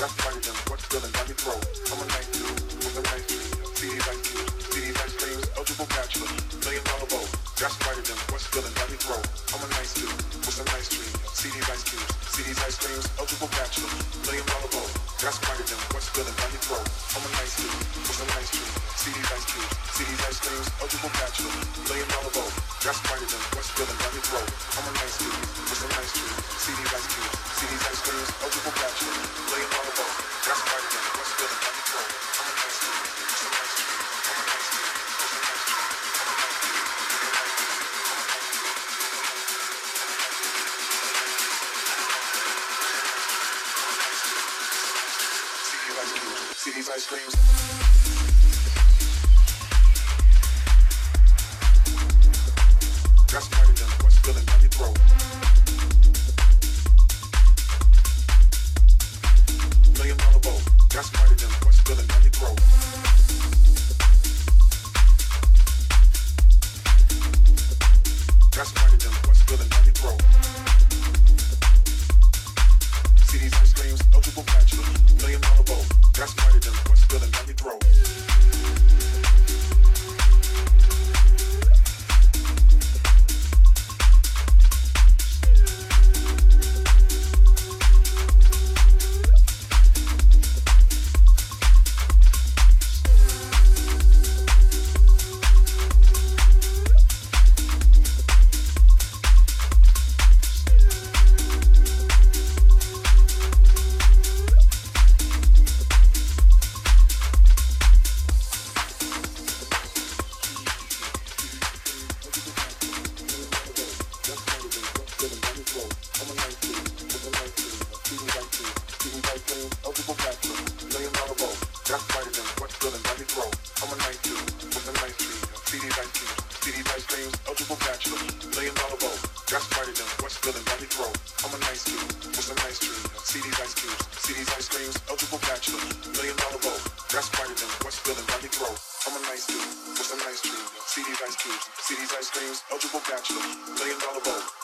Just like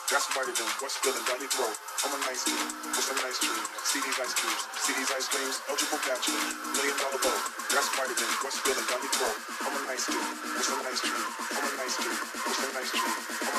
Got somebody new, what's feeling, got me thrown. I'm a nice dude, with some nice dream. See these ice cubes, see these ice creams, eligible bachelor, million dollar boat. Got somebody new, what's feeling, got me thrown. I'm a nice dude, with some nice dream. I'm a nice dude, with some nice.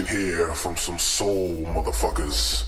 here from some soul motherfuckers.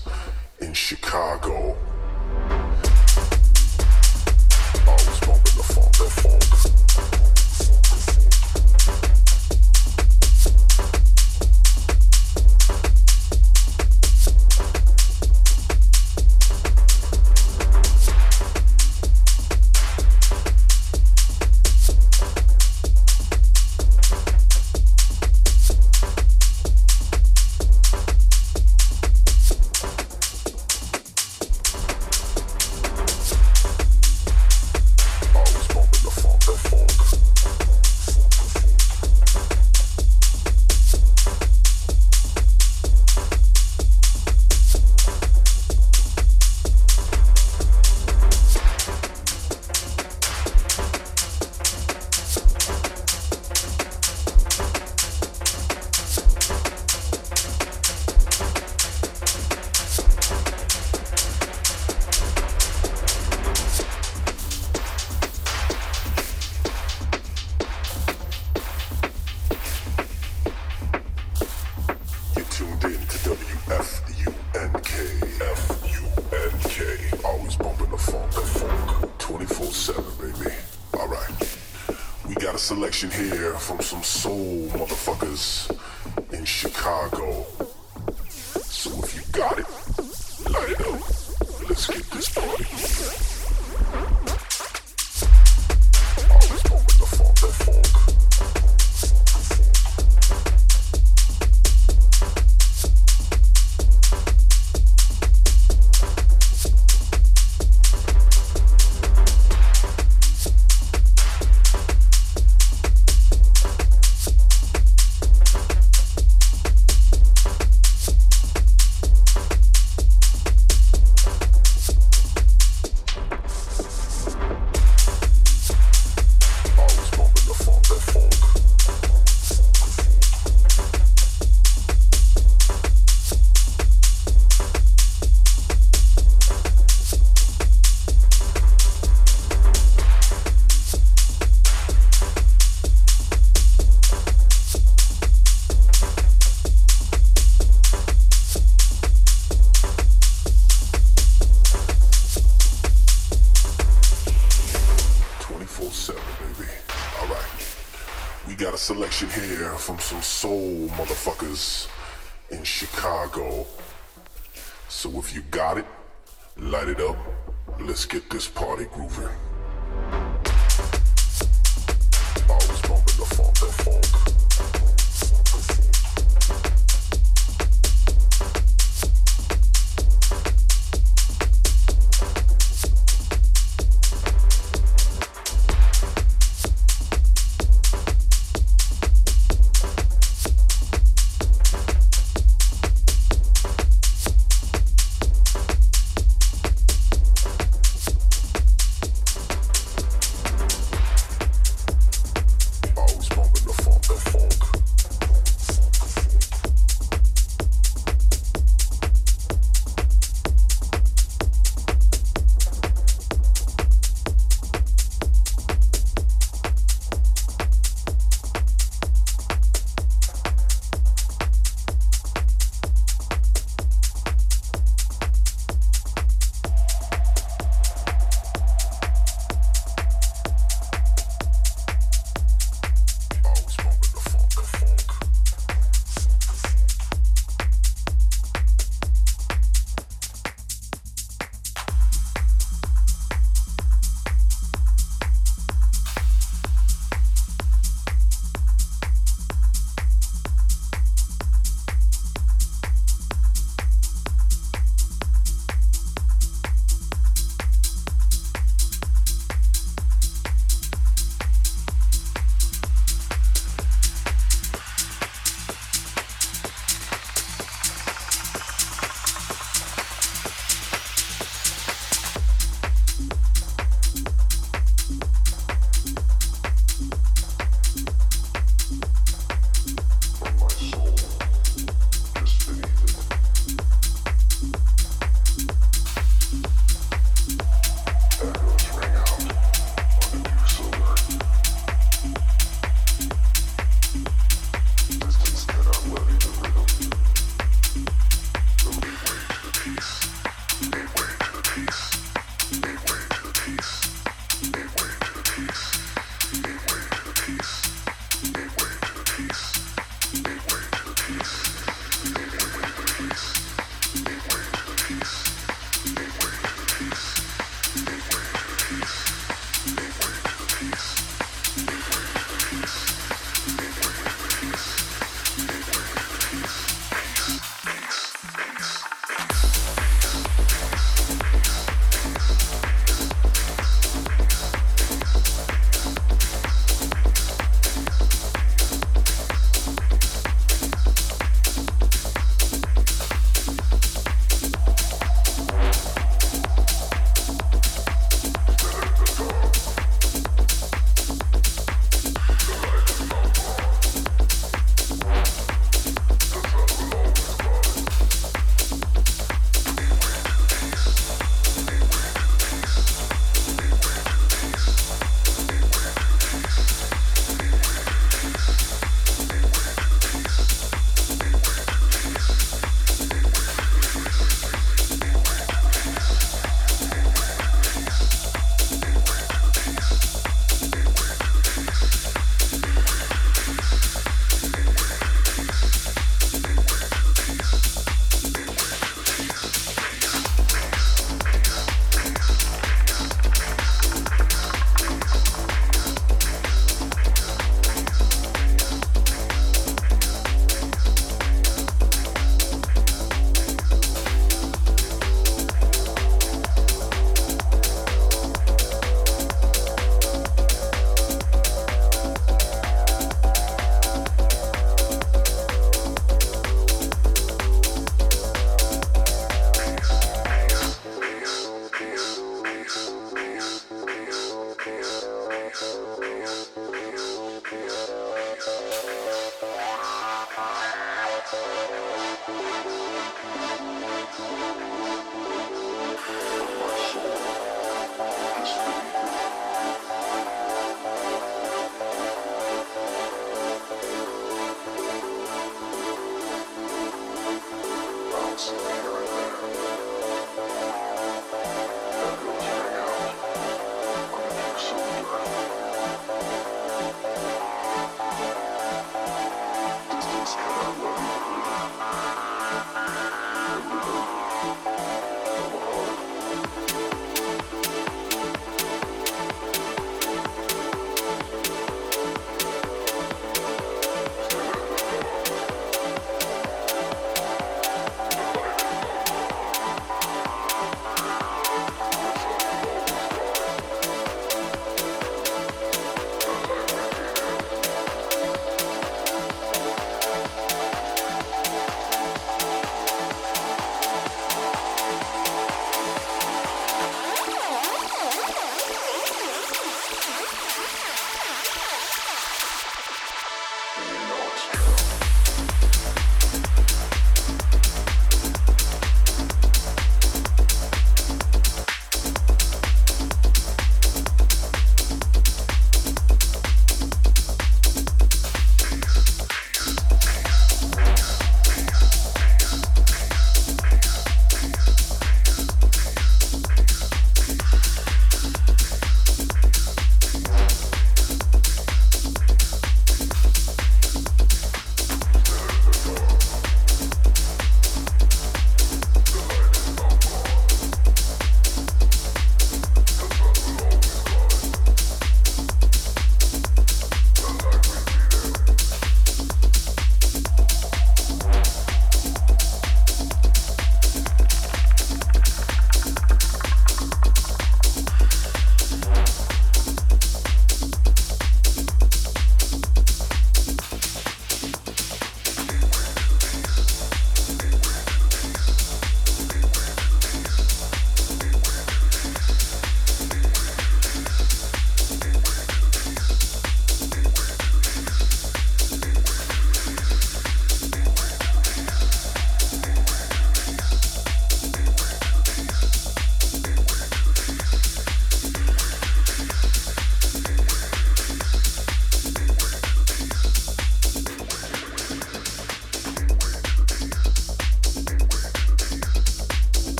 selection here from some soul motherfuckers in Chicago. So if you got it,